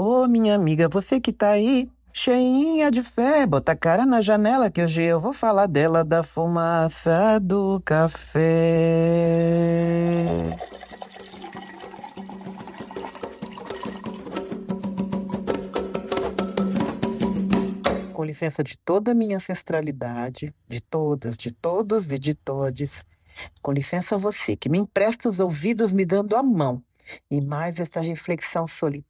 Ô, minha amiga, você que tá aí, cheinha de fé, bota a cara na janela que hoje eu vou falar dela da fumaça do café. Com licença de toda a minha ancestralidade, de todas, de todos e de todes, com licença você que me empresta os ouvidos me dando a mão, e mais essa reflexão solitária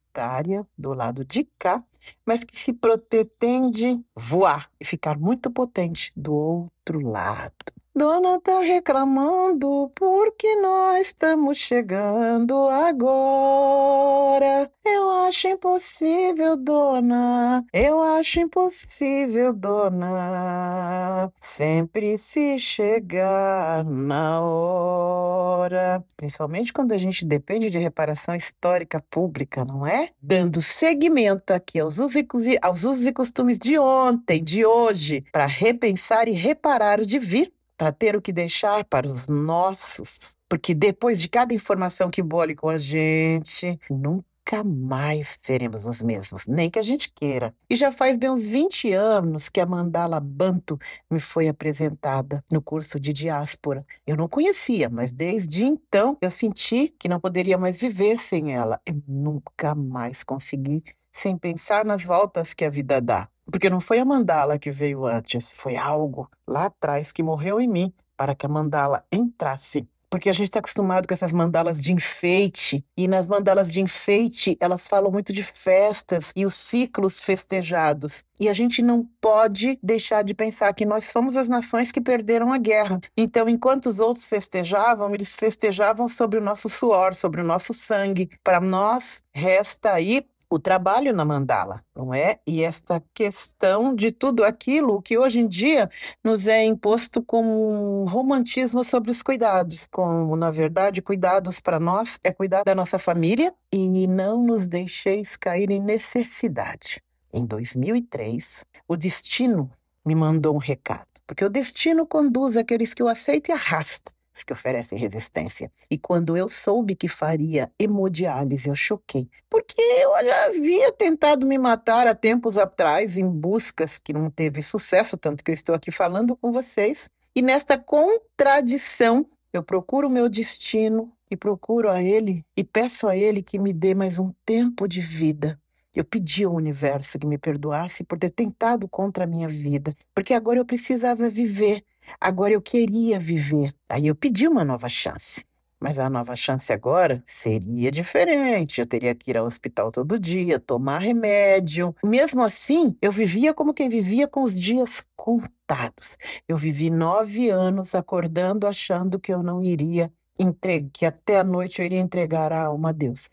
do lado de cá, mas que se pretende voar e ficar muito potente do outro lado. Dona tá reclamando porque nós estamos chegando agora. Eu acho impossível, dona. Eu acho impossível, dona. Sempre se chegar na hora. Principalmente quando a gente depende de reparação histórica pública, não é? Dando seguimento aqui aos usos e costumes de ontem, de hoje, para repensar e reparar o de vir para ter o que deixar para os nossos, porque depois de cada informação que bole com a gente, nunca mais seremos os mesmos, nem que a gente queira. E já faz bem uns 20 anos que a mandala Banto me foi apresentada no curso de diáspora. Eu não conhecia, mas desde então eu senti que não poderia mais viver sem ela. Eu nunca mais consegui sem pensar nas voltas que a vida dá. Porque não foi a mandala que veio antes, foi algo lá atrás que morreu em mim para que a mandala entrasse. Porque a gente está acostumado com essas mandalas de enfeite, e nas mandalas de enfeite elas falam muito de festas e os ciclos festejados. E a gente não pode deixar de pensar que nós somos as nações que perderam a guerra. Então, enquanto os outros festejavam, eles festejavam sobre o nosso suor, sobre o nosso sangue. Para nós, resta aí o trabalho na mandala, não é? E esta questão de tudo aquilo que hoje em dia nos é imposto como um romantismo sobre os cuidados, como na verdade cuidados para nós é cuidar da nossa família e não nos deixeis cair em necessidade. Em 2003, o destino me mandou um recado, porque o destino conduz aqueles que o aceitam e arrasta que oferecem resistência. E quando eu soube que faria hemodiálise, eu choquei. Porque eu já havia tentado me matar há tempos atrás em buscas que não teve sucesso, tanto que eu estou aqui falando com vocês. E nesta contradição, eu procuro o meu destino e procuro a Ele e peço a Ele que me dê mais um tempo de vida. Eu pedi ao universo que me perdoasse por ter tentado contra a minha vida, porque agora eu precisava viver Agora eu queria viver. Aí eu pedi uma nova chance. Mas a nova chance agora seria diferente. Eu teria que ir ao hospital todo dia, tomar remédio. Mesmo assim, eu vivia como quem vivia com os dias contados. Eu vivi nove anos acordando achando que eu não iria entregar, que até a noite eu iria entregar a alma a Deus.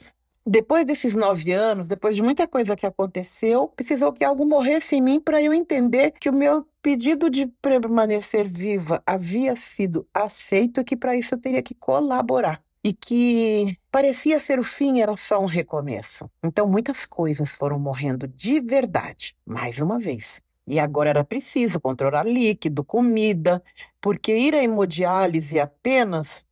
Depois desses nove anos, depois de muita coisa que aconteceu, precisou que algo morresse em mim para eu entender que o meu pedido de permanecer viva havia sido aceito e que para isso eu teria que colaborar. E que parecia ser o fim, era só um recomeço. Então muitas coisas foram morrendo de verdade, mais uma vez. E agora era preciso controlar líquido, comida, porque ir à hemodiálise apenas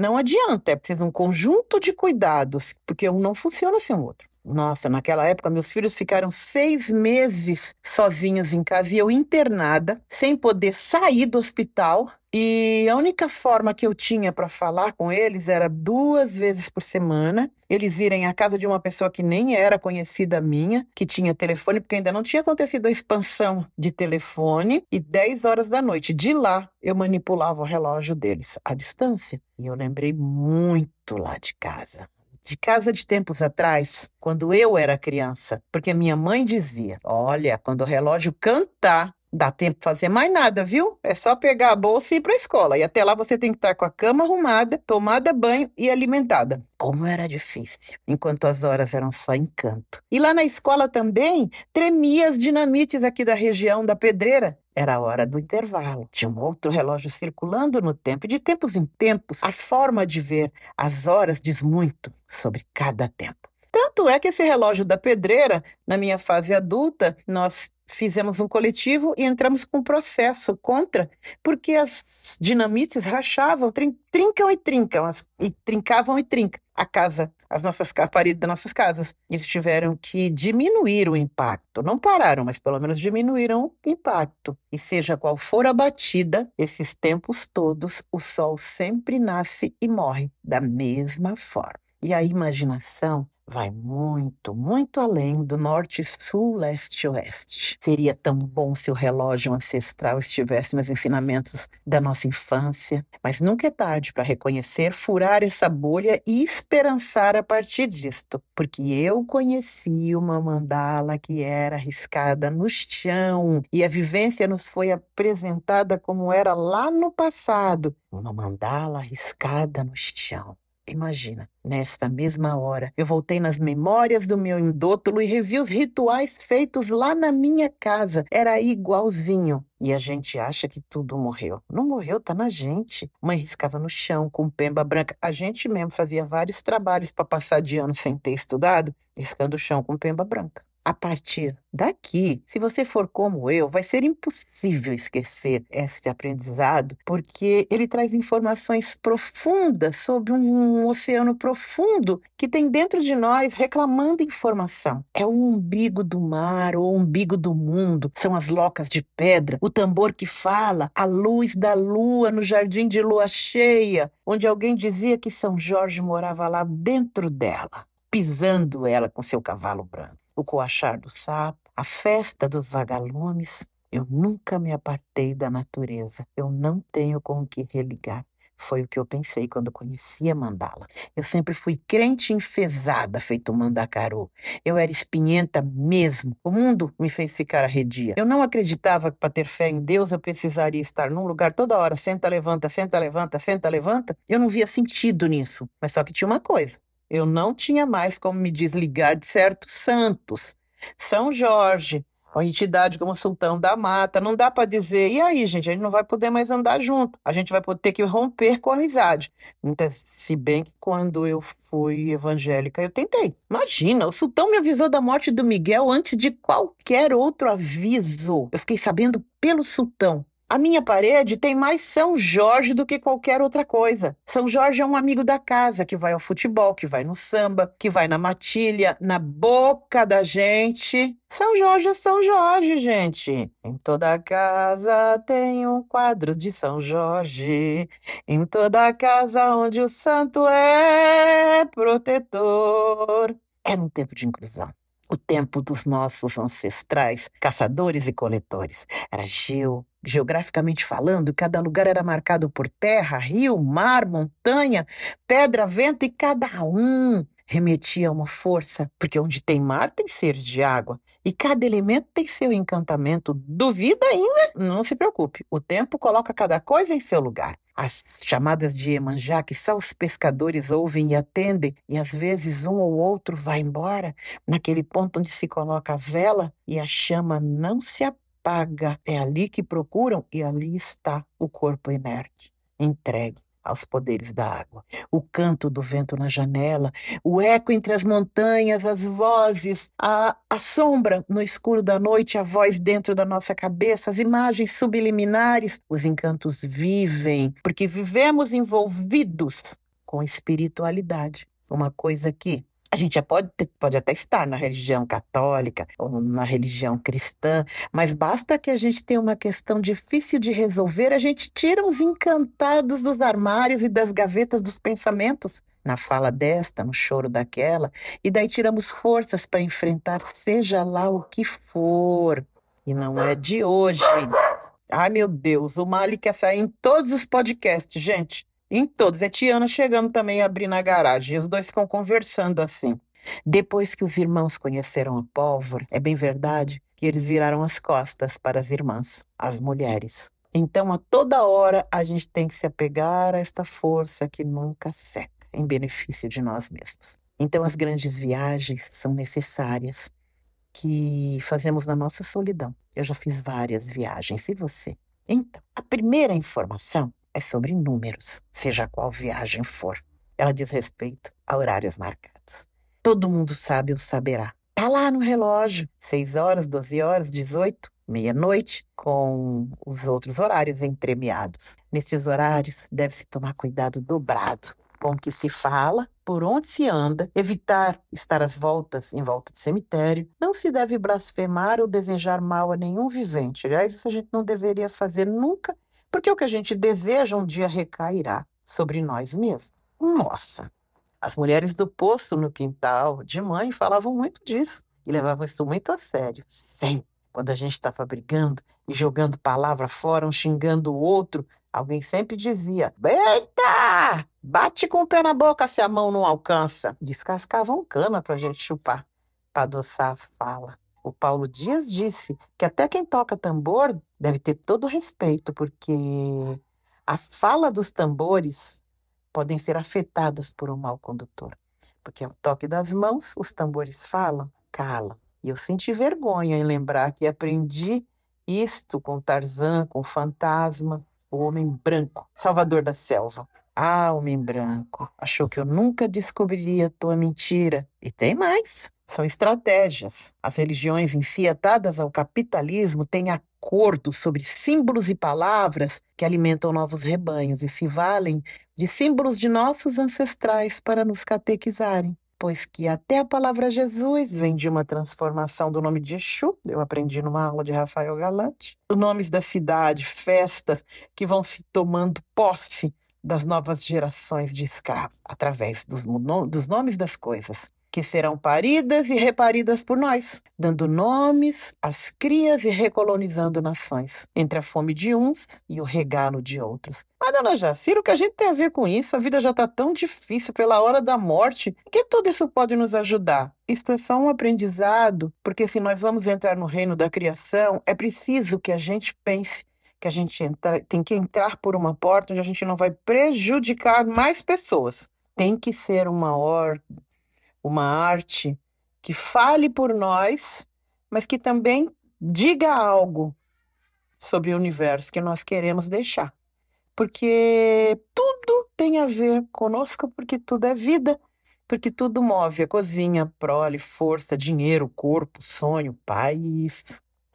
não adianta, é preciso um conjunto de cuidados, porque um não funciona sem o outro. Nossa, naquela época meus filhos ficaram seis meses sozinhos em casa e eu internada, sem poder sair do hospital. E a única forma que eu tinha para falar com eles era duas vezes por semana. Eles irem à casa de uma pessoa que nem era conhecida minha, que tinha telefone, porque ainda não tinha acontecido a expansão de telefone, e 10 horas da noite. De lá, eu manipulava o relógio deles à distância. E eu lembrei muito lá de casa de casa de tempos atrás, quando eu era criança, porque minha mãe dizia: Olha, quando o relógio cantar, dá tempo de fazer mais nada, viu? É só pegar a bolsa e ir para a escola. E até lá você tem que estar com a cama arrumada, tomada banho e alimentada. Como era difícil, enquanto as horas eram só encanto. E lá na escola também tremia as dinamites aqui da região da Pedreira. Era a hora do intervalo. Tinha um outro relógio circulando no tempo. E de tempos em tempos, a forma de ver as horas diz muito sobre cada tempo. Tanto é que esse relógio da pedreira, na minha fase adulta, nós fizemos um coletivo e entramos com um processo contra, porque as dinamites rachavam, trincam e trincam, e trincavam e trincam. A casa as nossas paredes das nossas casas. Eles tiveram que diminuir o impacto. Não pararam, mas pelo menos diminuíram o impacto. E seja qual for a batida, esses tempos todos, o sol sempre nasce e morre da mesma forma. E a imaginação vai muito, muito além do norte, sul, leste, oeste. Seria tão bom se o relógio ancestral estivesse nos ensinamentos da nossa infância, mas nunca é tarde para reconhecer, furar essa bolha e esperançar a partir disto, porque eu conheci uma mandala que era riscada no chão e a vivência nos foi apresentada como era lá no passado, uma mandala riscada no chão. Imagina, nesta mesma hora, eu voltei nas memórias do meu indótolo e revi os rituais feitos lá na minha casa. Era igualzinho. E a gente acha que tudo morreu. Não morreu, tá na gente. Mãe riscava no chão com pemba branca. A gente mesmo fazia vários trabalhos para passar de ano sem ter estudado, riscando o chão com pemba branca. A partir daqui, se você for como eu, vai ser impossível esquecer este aprendizado, porque ele traz informações profundas sobre um oceano profundo que tem dentro de nós reclamando informação. É o umbigo do mar, o umbigo do mundo, são as locas de pedra, o tambor que fala, a luz da lua no jardim de lua cheia, onde alguém dizia que São Jorge morava lá dentro dela, pisando ela com seu cavalo branco o coachar do sapo, a festa dos vagalumes. Eu nunca me apartei da natureza. Eu não tenho com o que religar. Foi o que eu pensei quando conheci a mandala. Eu sempre fui crente enfesada, feito mandacaru. Eu era espinhenta mesmo. O mundo me fez ficar arredia. Eu não acreditava que para ter fé em Deus eu precisaria estar num lugar toda hora, senta, levanta, senta, levanta, senta, levanta. Eu não via sentido nisso. Mas só que tinha uma coisa. Eu não tinha mais como me desligar de certos santos. São Jorge, uma entidade como o Sultão da Mata, não dá para dizer, e aí, gente, a gente não vai poder mais andar junto, a gente vai ter que romper com a amizade. Então, se bem que quando eu fui evangélica, eu tentei. Imagina, o Sultão me avisou da morte do Miguel antes de qualquer outro aviso. Eu fiquei sabendo pelo Sultão. A minha parede tem mais São Jorge do que qualquer outra coisa. São Jorge é um amigo da casa que vai ao futebol, que vai no samba, que vai na matilha, na boca da gente. São Jorge é São Jorge, gente. Em toda casa tem um quadro de São Jorge. Em toda casa onde o santo é protetor. Era um tempo de inclusão o tempo dos nossos ancestrais, caçadores e coletores. Era geo, geograficamente falando, cada lugar era marcado por terra, rio, mar, montanha, pedra, vento e cada um remetia a uma força, porque onde tem mar tem seres de água. E cada elemento tem seu encantamento. Duvida ainda? Não se preocupe. O tempo coloca cada coisa em seu lugar. As chamadas de Iemanjá, que só os pescadores ouvem e atendem, e às vezes um ou outro vai embora, naquele ponto onde se coloca a vela e a chama não se apaga. É ali que procuram e ali está o corpo inerte, entregue aos poderes da água. O canto do vento na janela, o eco entre as montanhas, as vozes, a, a sombra no escuro da noite, a voz dentro da nossa cabeça, as imagens subliminares. Os encantos vivem, porque vivemos envolvidos com espiritualidade. Uma coisa que a gente já pode, pode até estar na religião católica ou na religião cristã, mas basta que a gente tenha uma questão difícil de resolver, a gente tira os encantados dos armários e das gavetas dos pensamentos, na fala desta, no choro daquela, e daí tiramos forças para enfrentar seja lá o que for. E não é de hoje. Ai, meu Deus, o Mali quer sair em todos os podcasts, gente. Em todos. É Tiana chegando também abrindo a garagem. Os dois ficam conversando assim. Depois que os irmãos conheceram a pólvora, é bem verdade que eles viraram as costas para as irmãs, as mulheres. Então, a toda hora, a gente tem que se apegar a esta força que nunca seca, em benefício de nós mesmos. Então, as grandes viagens são necessárias, que fazemos na nossa solidão. Eu já fiz várias viagens, e você? Então, a primeira informação é sobre números, seja qual viagem for. Ela diz respeito a horários marcados. Todo mundo sabe ou saberá. Tá lá no relógio, 6 horas, 12 horas, 18, meia-noite, com os outros horários entremeados. Nestes horários, deve-se tomar cuidado dobrado, com o que se fala, por onde se anda, evitar estar às voltas em volta de cemitério, não se deve blasfemar ou desejar mal a nenhum vivente. Aliás, isso a gente não deveria fazer nunca, porque o que a gente deseja um dia recairá sobre nós mesmos. Nossa! As mulheres do poço no quintal de mãe falavam muito disso e levavam isso muito a sério. Sempre. Quando a gente estava brigando e jogando palavra fora, um xingando o outro, alguém sempre dizia: Eita! Bate com o pé na boca se a mão não alcança. Descascavam cana para a gente chupar, para adoçar a fala. O Paulo Dias disse que até quem toca tambor deve ter todo o respeito, porque a fala dos tambores podem ser afetadas por um mau condutor. Porque ao toque das mãos, os tambores falam, calam. E eu senti vergonha em lembrar que aprendi isto com Tarzan, com o fantasma, o homem branco, salvador da selva. Ah, homem branco, achou que eu nunca descobriria tua mentira. E tem mais. São estratégias. As religiões atadas ao capitalismo, têm acordos sobre símbolos e palavras que alimentam novos rebanhos e se valem de símbolos de nossos ancestrais para nos catequizarem pois que até a palavra Jesus vem de uma transformação do nome de Exu, eu aprendi numa aula de Rafael Galante, os nomes da cidade, festas que vão se tomando posse das novas gerações de escravos, através dos, dos nomes das coisas que serão paridas e reparidas por nós, dando nomes às crias e recolonizando nações, entre a fome de uns e o regalo de outros. Mas, dona Jacira, o que a gente tem a ver com isso? A vida já está tão difícil pela hora da morte, que tudo isso pode nos ajudar. Isto é só um aprendizado, porque se nós vamos entrar no reino da criação, é preciso que a gente pense que a gente entra, tem que entrar por uma porta onde a gente não vai prejudicar mais pessoas. Tem que ser uma ordem uma arte que fale por nós, mas que também diga algo sobre o universo que nós queremos deixar. Porque tudo tem a ver conosco, porque tudo é vida, porque tudo move a cozinha, prole, força, dinheiro, corpo, sonho, país,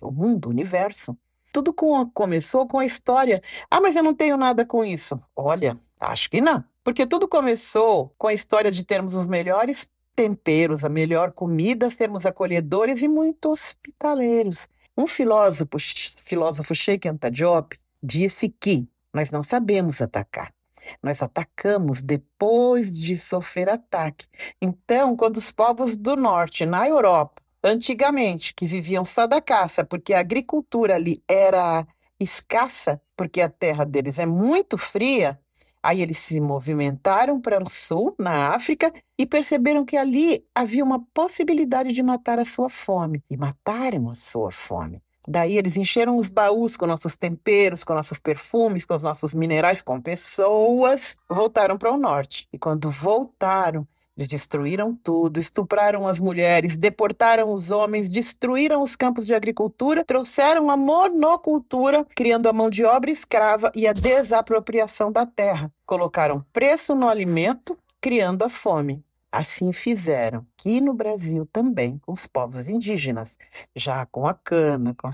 o mundo, o universo. Tudo com, começou com a história. Ah, mas eu não tenho nada com isso. Olha, acho que não. Porque tudo começou com a história de termos os melhores temperos, a melhor comida, sermos acolhedores e muito hospitaleiros. Um filósofo, filósofo Sheikh Anta Diop, disse que nós não sabemos atacar. Nós atacamos depois de sofrer ataque. Então, quando os povos do norte, na Europa, antigamente, que viviam só da caça, porque a agricultura ali era escassa, porque a terra deles é muito fria, Aí eles se movimentaram para o sul, na África, e perceberam que ali havia uma possibilidade de matar a sua fome. E mataram a sua fome. Daí eles encheram os baús com nossos temperos, com nossos perfumes, com os nossos minerais, com pessoas, voltaram para o norte. E quando voltaram, eles destruíram tudo, estupraram as mulheres, deportaram os homens, destruíram os campos de agricultura, trouxeram a monocultura, criando a mão de obra escrava e a desapropriação da terra. Colocaram preço no alimento, criando a fome. Assim fizeram aqui no Brasil também com os povos indígenas, já com a cana, com,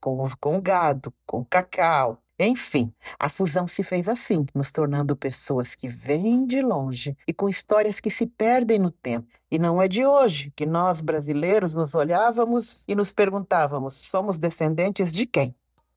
com, com o gado, com o cacau, enfim, a fusão se fez assim, nos tornando pessoas que vêm de longe e com histórias que se perdem no tempo. E não é de hoje que nós, brasileiros, nos olhávamos e nos perguntávamos: somos descendentes de quem?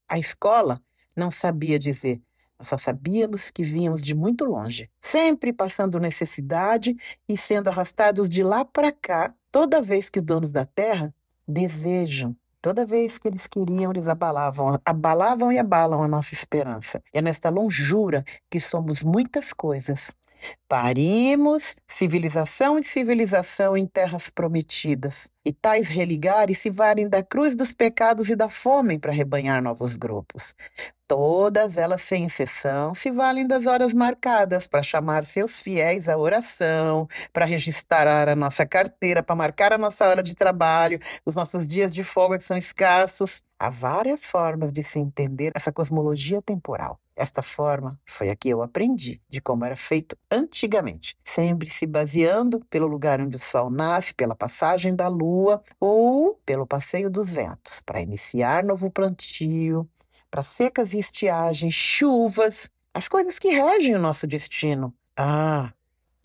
A escola não sabia dizer, nós só sabíamos que vínhamos de muito longe, sempre passando necessidade e sendo arrastados de lá para cá toda vez que os donos da terra desejam Toda vez que eles queriam, eles abalavam, abalavam e abalam a nossa esperança. É nesta longura que somos muitas coisas. Parimos civilização e civilização em terras prometidas, e tais religares se valem da cruz dos pecados e da fome para rebanhar novos grupos. Todas elas, sem exceção, se valem das horas marcadas para chamar seus fiéis à oração, para registrar a nossa carteira, para marcar a nossa hora de trabalho, os nossos dias de folga que são escassos. Há várias formas de se entender essa cosmologia temporal. Esta forma foi a que eu aprendi de como era feito antigamente, sempre se baseando pelo lugar onde o sol nasce, pela passagem da lua ou pelo passeio dos ventos, para iniciar novo plantio, para secas e estiagens, chuvas, as coisas que regem o nosso destino. Ah,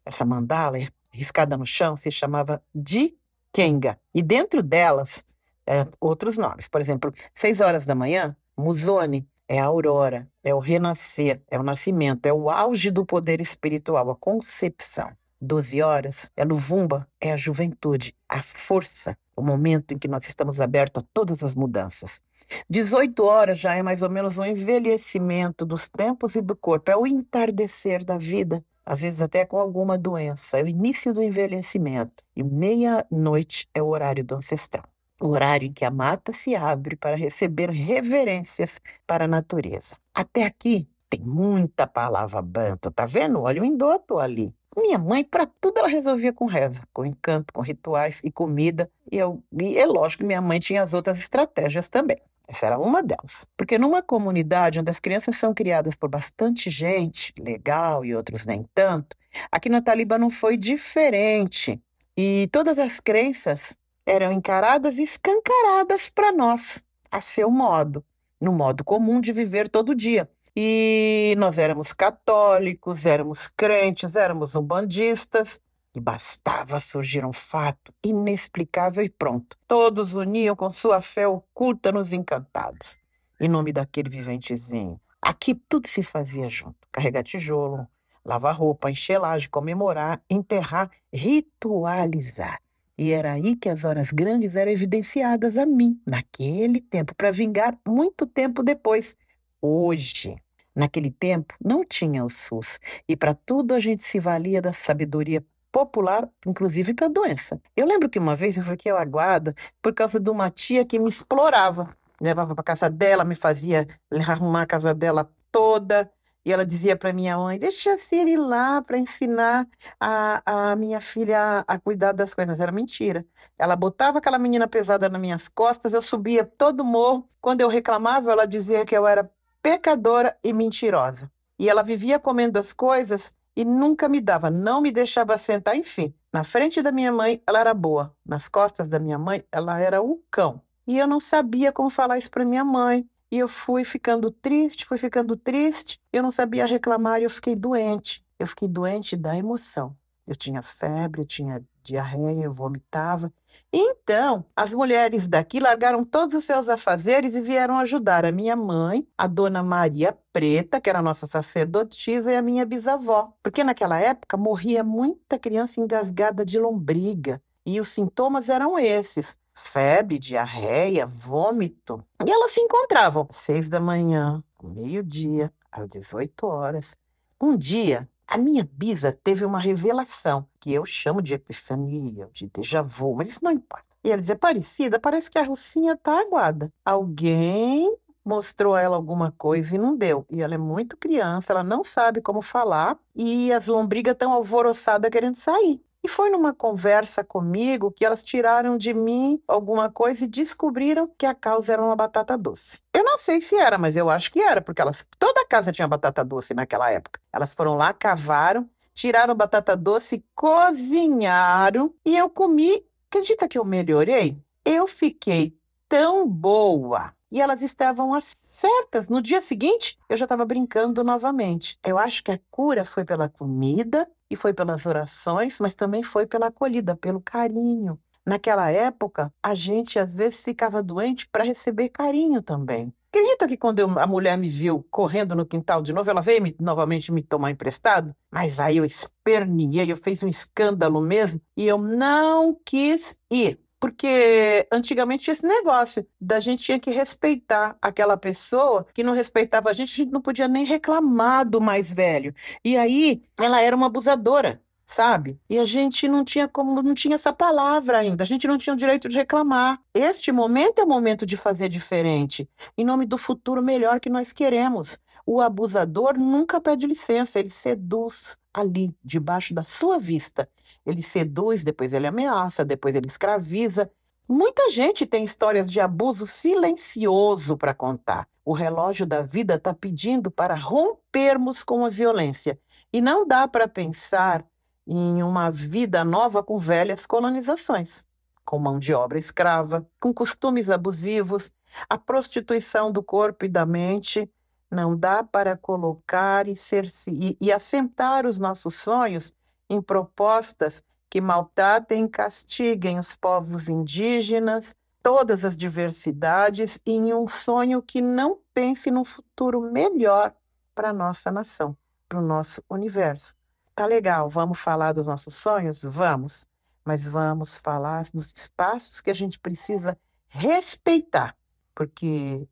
essa mandala riscada no chão se chamava de Kenga. E dentro delas, é, outros nomes. Por exemplo, seis horas da manhã, Musone é a aurora, é o renascer, é o nascimento, é o auge do poder espiritual, a concepção. Doze horas é Luvumba, é a juventude, a força, o momento em que nós estamos abertos a todas as mudanças. 18 horas já é mais ou menos um envelhecimento dos tempos e do corpo, é o entardecer da vida, às vezes até com alguma doença, é o início do envelhecimento. E meia-noite é o horário do ancestral o horário em que a mata se abre para receber reverências para a natureza. Até aqui tem muita palavra banto, tá vendo? Olha o endoto ali. Minha mãe, para tudo, ela resolvia com reza, com encanto, com rituais e comida. E, eu, e é lógico que minha mãe tinha as outras estratégias também. Essa era uma delas. Porque numa comunidade onde as crianças são criadas por bastante gente, legal e outros nem tanto, aqui na Taliba não foi diferente. E todas as crenças eram encaradas e escancaradas para nós, a seu modo, no modo comum de viver todo dia. E nós éramos católicos, éramos crentes, éramos umbandistas, e bastava surgir um fato inexplicável e pronto. Todos uniam com sua fé oculta nos encantados. Em nome daquele viventezinho. Aqui tudo se fazia junto: carregar tijolo, lavar roupa, encher comemorar, enterrar, ritualizar. E era aí que as horas grandes eram evidenciadas a mim, naquele tempo, para vingar muito tempo depois. Hoje, naquele tempo, não tinha o SUS. E para tudo a gente se valia da sabedoria popular, inclusive para doença. Eu lembro que uma vez eu fiquei aguada por causa de uma tia que me explorava. Levava para casa dela, me fazia arrumar a casa dela toda. E ela dizia para minha mãe: Deixa a Cira ir lá para ensinar a, a minha filha a, a cuidar das coisas. Mas era mentira. Ela botava aquela menina pesada nas minhas costas, eu subia todo morro. Quando eu reclamava, ela dizia que eu era pecadora e mentirosa. E ela vivia comendo as coisas e nunca me dava, não me deixava sentar. Enfim, na frente da minha mãe, ela era boa. Nas costas da minha mãe, ela era o cão. E eu não sabia como falar isso para minha mãe. E eu fui ficando triste, fui ficando triste. Eu não sabia reclamar e eu fiquei doente. Eu fiquei doente da emoção. Eu tinha febre, eu tinha diarreia, eu vomitava. Então, as mulheres daqui largaram todos os seus afazeres e vieram ajudar a minha mãe, a dona Maria Preta, que era nossa sacerdotisa, e a minha bisavó. Porque naquela época morria muita criança engasgada de lombriga. E os sintomas eram esses: febre, diarreia, vômito. E elas se encontravam às seis da manhã, meio-dia, às 18 horas. Um dia, a minha bisa teve uma revelação, que eu chamo de epifania, de déjà vu, mas isso não importa. E ela dizia, parecida, parece que a Rucinha tá aguada. Alguém mostrou a ela alguma coisa e não deu. E ela é muito criança, ela não sabe como falar e as lombrigas estão alvoroçadas querendo sair. E foi numa conversa comigo que elas tiraram de mim alguma coisa e descobriram que a causa era uma batata doce. Eu não sei se era, mas eu acho que era, porque elas toda a casa tinha batata doce naquela época. Elas foram lá, cavaram, tiraram batata doce, cozinharam e eu comi. Acredita que eu melhorei? Eu fiquei tão boa. E elas estavam certas. No dia seguinte, eu já estava brincando novamente. Eu acho que a cura foi pela comida e foi pelas orações, mas também foi pela acolhida, pelo carinho. Naquela época, a gente às vezes ficava doente para receber carinho também. Acredita que quando eu, a mulher me viu correndo no quintal de novo, ela veio me, novamente me tomar emprestado? Mas aí eu esperniei, eu fiz um escândalo mesmo e eu não quis ir. Porque antigamente tinha esse negócio da gente tinha que respeitar aquela pessoa que não respeitava a gente, a gente não podia nem reclamar do mais velho. E aí ela era uma abusadora sabe? E a gente não tinha como, não tinha essa palavra ainda, a gente não tinha o direito de reclamar. Este momento é o momento de fazer diferente, em nome do futuro melhor que nós queremos. O abusador nunca pede licença, ele seduz ali, debaixo da sua vista. Ele seduz, depois ele ameaça, depois ele escraviza. Muita gente tem histórias de abuso silencioso para contar. O relógio da vida está pedindo para rompermos com a violência. E não dá para pensar em uma vida nova com velhas colonizações, com mão de obra escrava, com costumes abusivos, a prostituição do corpo e da mente. Não dá para colocar e, ser, e, e assentar os nossos sonhos em propostas que maltratem e castiguem os povos indígenas, todas as diversidades e em um sonho que não pense num futuro melhor para a nossa nação, para o nosso universo. Tá legal, vamos falar dos nossos sonhos? Vamos, mas vamos falar dos espaços que a gente precisa respeitar, porque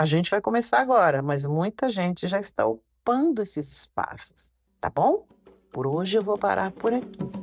a gente vai começar agora, mas muita gente já está ocupando esses espaços, tá bom? Por hoje eu vou parar por aqui.